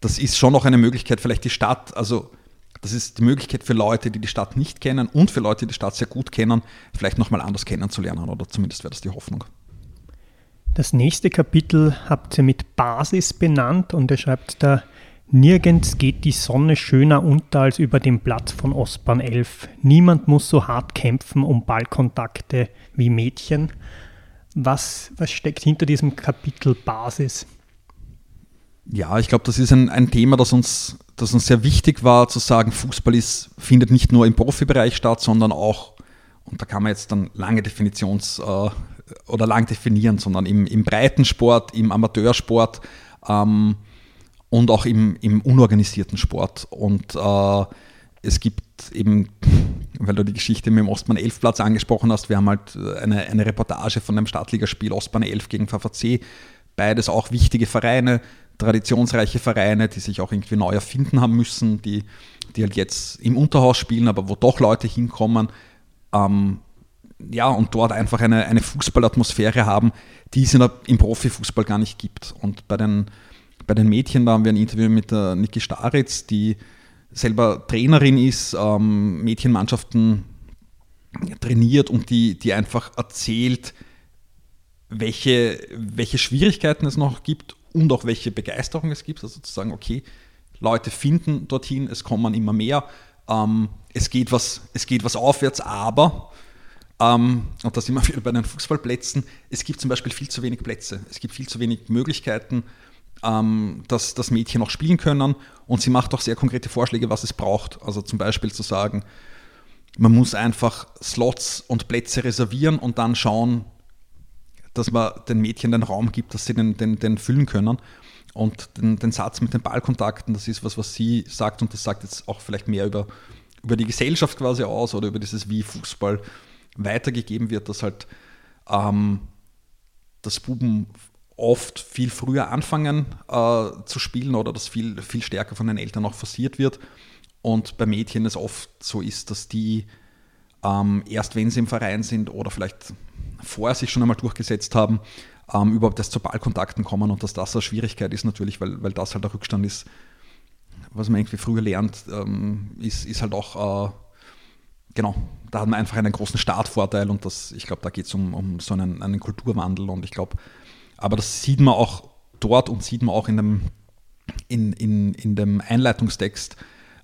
Speaker 2: das ist schon noch eine Möglichkeit, vielleicht die Stadt, also das ist die Möglichkeit für Leute, die die Stadt nicht kennen und für Leute, die die Stadt sehr gut kennen, vielleicht nochmal anders kennenzulernen oder zumindest wäre das die Hoffnung.
Speaker 1: Das nächste Kapitel habt ihr mit Basis benannt und ihr schreibt da, Nirgends geht die Sonne schöner unter als über dem Platz von Ostbahn 11. Niemand muss so hart kämpfen um Ballkontakte wie Mädchen. Was, was steckt hinter diesem Kapitel Basis?
Speaker 2: Ja, ich glaube, das ist ein, ein Thema, das uns, das uns sehr wichtig war, zu sagen, Fußball ist, findet nicht nur im Profibereich statt, sondern auch, und da kann man jetzt dann lange Definitions- äh, oder lang definieren, sondern im, im Breitensport, im Amateursport ähm, und auch im, im unorganisierten Sport. Und äh, es gibt eben, weil du die Geschichte mit dem Ostbahn 11 Platz angesprochen hast, wir haben halt eine, eine Reportage von einem Startligaspiel Ostbahn 11 gegen VVC. Beides auch wichtige Vereine, traditionsreiche Vereine, die sich auch irgendwie neu erfinden haben müssen, die, die halt jetzt im Unterhaus spielen, aber wo doch Leute hinkommen. Ähm, ja, und dort einfach eine, eine Fußballatmosphäre haben, die es in der, im Profifußball gar nicht gibt. Und bei den, bei den Mädchen, da haben wir ein Interview mit der Niki Staritz, die selber Trainerin ist, ähm, Mädchenmannschaften trainiert und die, die einfach erzählt, welche, welche Schwierigkeiten es noch gibt und auch welche Begeisterung es gibt. Also zu sagen, okay, Leute finden dorthin, es kommen immer mehr, ähm, es, geht was, es geht was aufwärts, aber ähm, und da sind wir wieder bei den Fußballplätzen. Es gibt zum Beispiel viel zu wenig Plätze. Es gibt viel zu wenig Möglichkeiten, ähm, dass, dass Mädchen noch spielen können. Und sie macht auch sehr konkrete Vorschläge, was es braucht. Also zum Beispiel zu sagen, man muss einfach Slots und Plätze reservieren und dann schauen, dass man den Mädchen den Raum gibt, dass sie den, den, den füllen können. Und den, den Satz mit den Ballkontakten, das ist was, was sie sagt und das sagt jetzt auch vielleicht mehr über, über die Gesellschaft quasi aus oder über dieses, wie Fußball weitergegeben wird, dass halt ähm, das Buben oft viel früher anfangen äh, zu spielen oder dass viel, viel stärker von den Eltern auch forciert wird. Und bei Mädchen es oft so ist, dass die ähm, erst wenn sie im Verein sind oder vielleicht vorher sich schon einmal durchgesetzt haben, ähm, überhaupt erst zu Ballkontakten kommen und dass das eine Schwierigkeit ist natürlich, weil, weil das halt der Rückstand ist, was man irgendwie früher lernt, ähm, ist, ist halt auch äh, genau, da hat man einfach einen großen Startvorteil und das, ich glaube, da geht es um, um so einen, einen Kulturwandel und ich glaube, aber das sieht man auch dort und sieht man auch in dem, in, in, in dem Einleitungstext,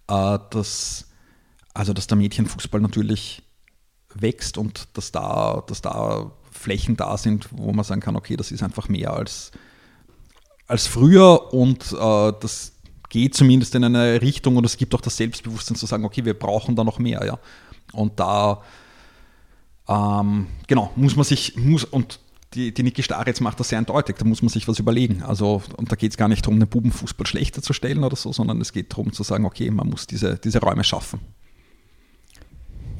Speaker 2: äh, dass, also dass der Mädchenfußball natürlich wächst und dass da, dass da Flächen da sind, wo man sagen kann, okay, das ist einfach mehr als, als früher und äh, das geht zumindest in eine Richtung und es gibt auch das Selbstbewusstsein zu sagen, okay, wir brauchen da noch mehr, ja. Und da, ähm, genau, muss man sich, muss, und die, die Niki Staritz macht das sehr eindeutig, da muss man sich was überlegen. Also, und da geht es gar nicht darum, den Bubenfußball schlechter zu stellen oder so, sondern es geht darum zu sagen, okay, man muss diese, diese Räume schaffen.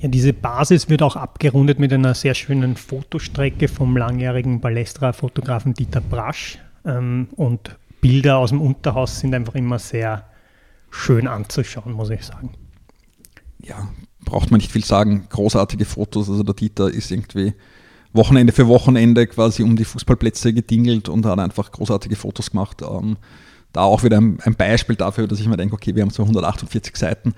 Speaker 1: Ja, diese Basis wird auch abgerundet mit einer sehr schönen Fotostrecke vom langjährigen Balestra-Fotografen Dieter Brasch. Ähm, und Bilder aus dem Unterhaus sind einfach immer sehr schön anzuschauen, muss ich sagen.
Speaker 2: Ja, braucht man nicht viel sagen, großartige Fotos. Also der Dieter ist irgendwie Wochenende für Wochenende quasi um die Fußballplätze gedingelt und hat einfach großartige Fotos gemacht. Ähm, da auch wieder ein, Beispiel dafür, dass ich mir denke, okay, wir haben zwar 148 Seiten,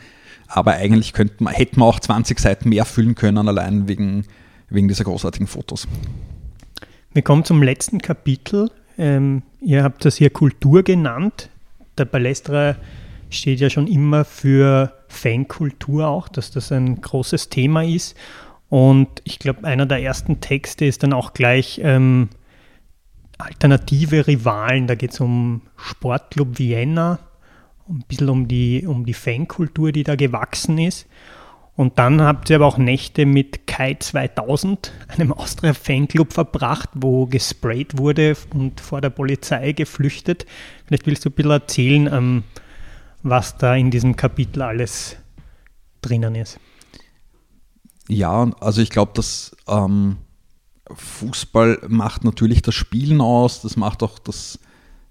Speaker 2: aber eigentlich könnten hätten wir auch 20 Seiten mehr füllen können, allein wegen, wegen dieser großartigen Fotos.
Speaker 1: Wir kommen zum letzten Kapitel. Ähm, ihr habt das hier Kultur genannt. Der Balestra steht ja schon immer für Fankultur auch, dass das ein großes Thema ist. Und ich glaube, einer der ersten Texte ist dann auch gleich ähm, alternative Rivalen. Da geht es um Sportclub Vienna, ein bisschen um die, um die Fankultur, die da gewachsen ist. Und dann habt ihr aber auch Nächte mit Kai 2000, einem Austria-Fanclub, verbracht, wo gesprayt wurde und vor der Polizei geflüchtet. Vielleicht willst du ein bisschen erzählen, ähm, was da in diesem Kapitel alles drinnen ist.
Speaker 2: Ja, also ich glaube, dass ähm, Fußball macht natürlich das Spielen aus, das macht auch das,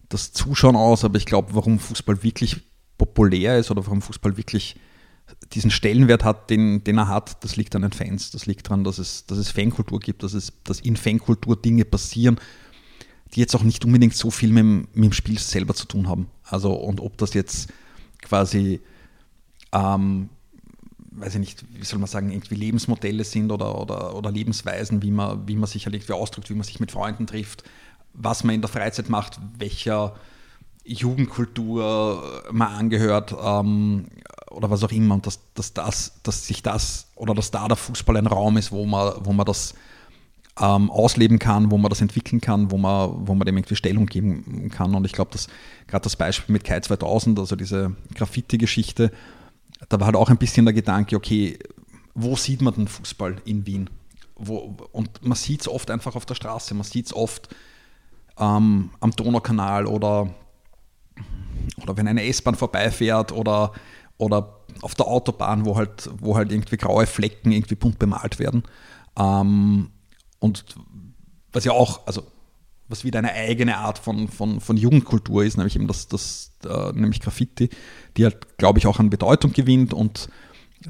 Speaker 2: das Zuschauen aus, aber ich glaube, warum Fußball wirklich populär ist oder warum Fußball wirklich diesen Stellenwert hat, den, den er hat, das liegt an den Fans. Das liegt daran, dass es, dass es Fankultur gibt, dass, es, dass in Fankultur Dinge passieren, die jetzt auch nicht unbedingt so viel mit mit dem Spiel selber zu tun haben. Also, und ob das jetzt quasi, ähm, weiß ich nicht, wie soll man sagen, irgendwie Lebensmodelle sind oder, oder, oder Lebensweisen, wie man, wie man sich halt irgendwie ausdrückt, wie man sich mit Freunden trifft, was man in der Freizeit macht, welcher Jugendkultur man angehört ähm, oder was auch immer. Und dass, dass, das, dass sich das oder dass da der Fußball ein Raum ist, wo man, wo man das ähm, ausleben kann, wo man das entwickeln kann, wo man, wo man dem irgendwie Stellung geben kann. Und ich glaube, dass gerade das Beispiel mit Kai 2000, also diese Graffiti-Geschichte, da war halt auch ein bisschen der Gedanke, okay, wo sieht man den Fußball in Wien? Wo, und man sieht es oft einfach auf der Straße, man sieht es oft ähm, am Donaukanal oder, oder wenn eine S-Bahn vorbeifährt oder, oder auf der Autobahn, wo halt, wo halt irgendwie graue Flecken irgendwie bunt bemalt werden. Ähm, und was ja auch, also was wieder eine eigene Art von, von, von Jugendkultur ist, nämlich eben das, das äh, nämlich Graffiti, die halt, glaube ich, auch an Bedeutung gewinnt und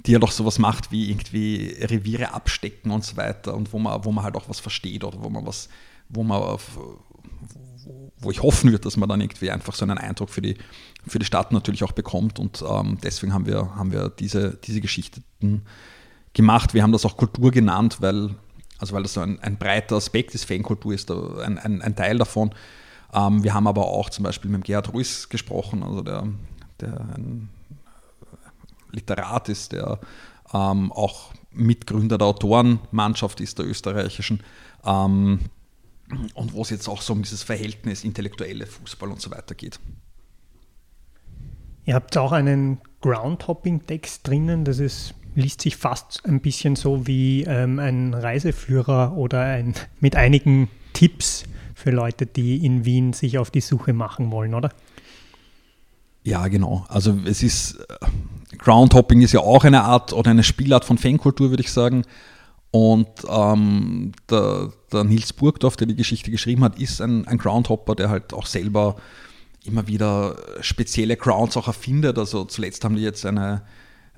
Speaker 2: die halt auch sowas macht wie irgendwie Reviere abstecken und so weiter und wo man, wo man halt auch was versteht oder wo man was, wo man wo ich hoffen würde, dass man dann irgendwie einfach so einen Eindruck für die, für die Stadt natürlich auch bekommt. Und ähm, deswegen haben wir, haben wir diese, diese Geschichten gemacht. Wir haben das auch Kultur genannt, weil also weil das so ein, ein breiter Aspekt ist, Fankultur ist ein, ein, ein Teil davon. Ähm, wir haben aber auch zum Beispiel mit Gerhard Ruiz gesprochen, also der, der ein Literat ist, der ähm, auch Mitgründer der Autorenmannschaft ist, der österreichischen. Ähm, und wo es jetzt auch so um dieses Verhältnis intellektuelle Fußball und so weiter geht.
Speaker 1: Ihr habt auch einen Groundhopping-Text drinnen, das ist liest sich fast ein bisschen so wie ähm, ein Reiseführer oder ein, mit einigen Tipps für Leute, die in Wien sich auf die Suche machen wollen, oder?
Speaker 2: Ja, genau. Also es ist, äh, Groundhopping ist ja auch eine Art oder eine Spielart von Fankultur, würde ich sagen. Und ähm, der, der, Nils Burgdorf, der die Geschichte geschrieben hat, ist ein, ein Groundhopper, der halt auch selber immer wieder spezielle Grounds auch erfindet. Also zuletzt haben die jetzt eine,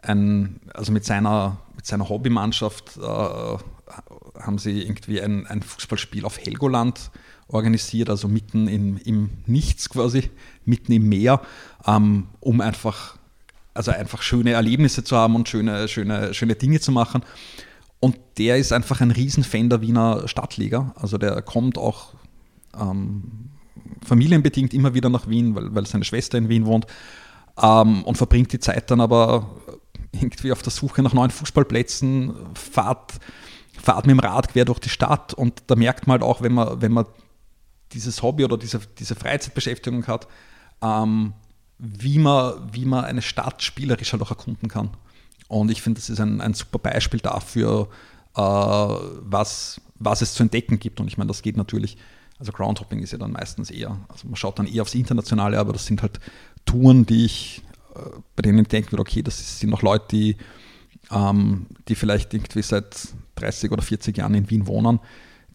Speaker 2: ein, also mit seiner, mit seiner Hobbymannschaft äh, haben sie irgendwie ein, ein Fußballspiel auf Helgoland organisiert, also mitten im, im Nichts quasi, mitten im Meer, ähm, um einfach, also einfach schöne Erlebnisse zu haben und schöne, schöne, schöne Dinge zu machen. Und der ist einfach ein Riesenfan der Wiener Stadtliga. Also der kommt auch ähm, familienbedingt immer wieder nach Wien, weil, weil seine Schwester in Wien wohnt ähm, und verbringt die Zeit dann aber irgendwie auf der Suche nach neuen Fußballplätzen, fahrt, fahrt mit dem Rad quer durch die Stadt und da merkt man halt auch, wenn man, wenn man dieses Hobby oder diese, diese Freizeitbeschäftigung hat, ähm, wie, man, wie man eine Stadt spielerisch halt auch erkunden kann. Und ich finde, das ist ein, ein super Beispiel dafür, äh, was, was es zu entdecken gibt. Und ich meine, das geht natürlich, also Groundhopping ist ja dann meistens eher, also man schaut dann eher aufs Internationale, aber das sind halt Touren, die ich bei denen denken wir, okay, das sind noch Leute, die, ähm, die vielleicht irgendwie seit 30 oder 40 Jahren in Wien wohnen,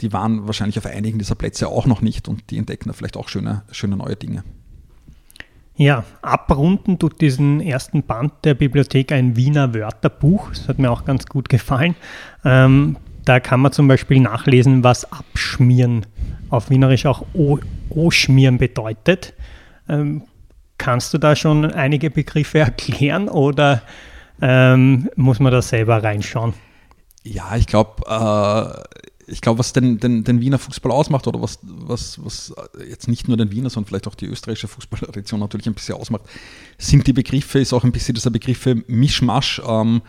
Speaker 2: die waren wahrscheinlich auf einigen dieser Plätze auch noch nicht und die entdecken da vielleicht auch schöne, schöne neue Dinge.
Speaker 1: Ja, abrunden tut diesen ersten Band der Bibliothek ein Wiener Wörterbuch. Das hat mir auch ganz gut gefallen. Ähm, da kann man zum Beispiel nachlesen, was Abschmieren auf Wienerisch auch O-Schmieren bedeutet. Ähm, Kannst du da schon einige Begriffe erklären oder ähm, muss man da selber reinschauen?
Speaker 2: Ja, ich glaube, äh, ich was den, den, den, Wiener Fußball ausmacht oder was, was, was jetzt nicht nur den Wiener, sondern vielleicht auch die österreichische Fußballtradition natürlich ein bisschen ausmacht, sind die Begriffe, ist auch ein bisschen dieser Begriffe Mischmasch. Ähm,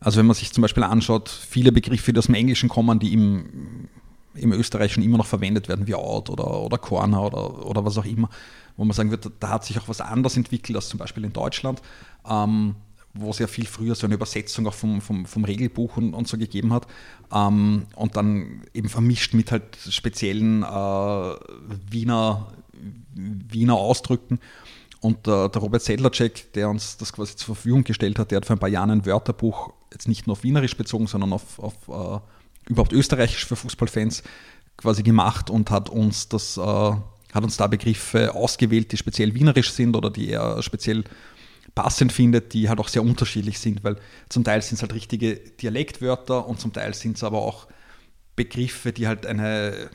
Speaker 2: also wenn man sich zum Beispiel anschaut, viele Begriffe, die aus dem Englischen kommen, die im, im Österreichischen immer noch verwendet werden, wie Out oder, oder Corner oder, oder was auch immer, wo man sagen wird, da hat sich auch was anderes entwickelt als zum Beispiel in Deutschland, ähm, wo es ja viel früher so eine Übersetzung auch vom, vom, vom Regelbuch und, und, so gegeben hat ähm, und dann eben vermischt mit halt speziellen äh, Wiener, Wiener Ausdrücken. Und äh, der Robert Sedlacek, der uns das quasi zur Verfügung gestellt hat, der hat vor ein paar Jahren ein Wörterbuch, jetzt nicht nur auf Wienerisch bezogen, sondern auf, auf, äh, überhaupt österreichisch für Fußballfans quasi gemacht und hat uns das, äh, hat uns da Begriffe ausgewählt, die speziell wienerisch sind oder die er speziell passend findet, die halt auch sehr unterschiedlich sind, weil zum Teil sind es halt richtige Dialektwörter und zum Teil sind es aber auch Begriffe, die halt eine,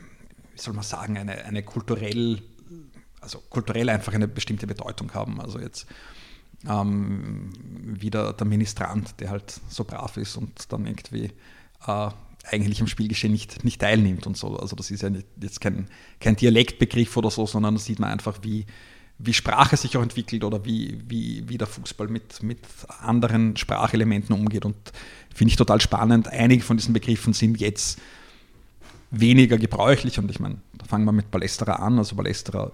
Speaker 2: wie soll man sagen, eine, eine kulturell, also kulturell einfach eine bestimmte Bedeutung haben. Also jetzt ähm, wieder der Ministrant, der halt so brav ist und dann irgendwie äh, eigentlich am Spielgeschehen nicht, nicht teilnimmt und so. Also das ist ja nicht, jetzt kein, kein Dialektbegriff oder so, sondern da sieht man einfach, wie, wie Sprache sich auch entwickelt oder wie, wie, wie der Fußball mit, mit anderen Sprachelementen umgeht. Und finde ich total spannend. Einige von diesen Begriffen sind jetzt weniger gebräuchlich und ich meine, da fangen wir mit Ballesterer an. Also Ballesterer,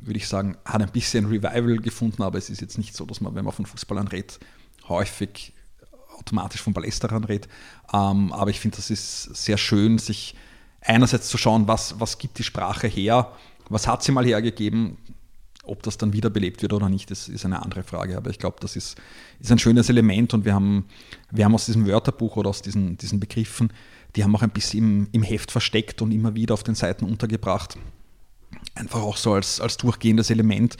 Speaker 2: würde ich sagen, hat ein bisschen Revival gefunden, aber es ist jetzt nicht so, dass man, wenn man von Fußballern redet, häufig automatisch von Ballesteran redet. Ähm, aber ich finde, das ist sehr schön, sich einerseits zu schauen, was, was gibt die Sprache her, was hat sie mal hergegeben, ob das dann wiederbelebt wird oder nicht, das ist eine andere Frage. Aber ich glaube, das ist, ist ein schönes Element und wir haben, wir haben aus diesem Wörterbuch oder aus diesen, diesen Begriffen, die haben auch ein bisschen im, im Heft versteckt und immer wieder auf den Seiten untergebracht. Einfach auch so als, als durchgehendes Element,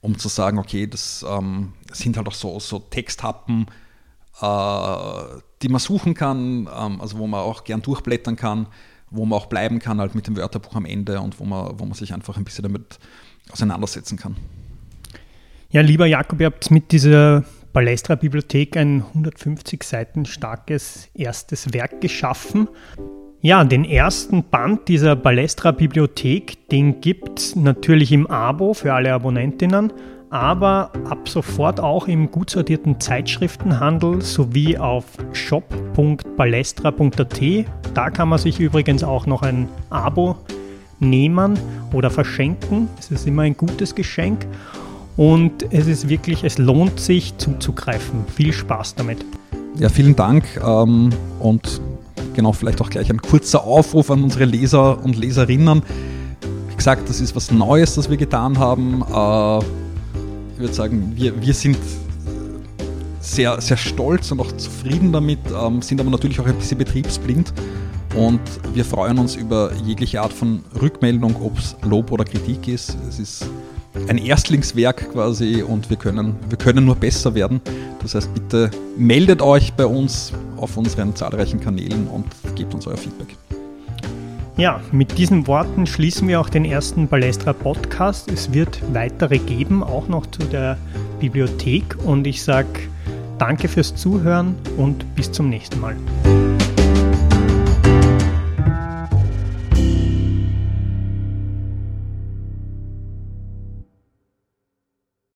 Speaker 2: um zu sagen, okay, das ähm, sind halt auch so, so Texthappen, die man suchen kann, ähm, also wo man auch gern durchblättern kann, wo man auch bleiben kann halt mit dem Wörterbuch am Ende und wo man, wo man sich einfach ein bisschen damit auseinandersetzen kann.
Speaker 1: Ja, lieber Jakob, ihr habt mit dieser Balestra-Bibliothek ein 150 Seiten starkes erstes Werk geschaffen. Ja, den ersten Band dieser Balestra-Bibliothek, den gibt es natürlich im Abo für alle Abonnentinnen, aber ab sofort auch im gut sortierten Zeitschriftenhandel sowie auf shop.balestra.at. Da kann man sich übrigens auch noch ein Abo nehmen oder verschenken. Es ist immer ein gutes Geschenk und es ist wirklich, es lohnt sich zuzugreifen. Viel Spaß damit.
Speaker 2: Ja, vielen Dank und genau vielleicht auch gleich ein kurzer Aufruf an unsere Leser und Leserinnen. Wie gesagt, das ist was Neues, das wir getan haben. Ich würde sagen, wir, wir sind sehr, sehr stolz und auch zufrieden damit, sind aber natürlich auch ein bisschen betriebsblind und wir freuen uns über jegliche Art von Rückmeldung, ob es Lob oder Kritik ist. Es ist ein Erstlingswerk quasi und wir können, wir können nur besser werden. Das heißt, bitte meldet euch bei uns auf unseren zahlreichen Kanälen und gebt uns euer Feedback.
Speaker 1: Ja, mit diesen Worten schließen wir auch den ersten Balestra Podcast. Es wird weitere geben, auch noch zu der Bibliothek. Und ich sage danke fürs Zuhören und bis zum nächsten Mal.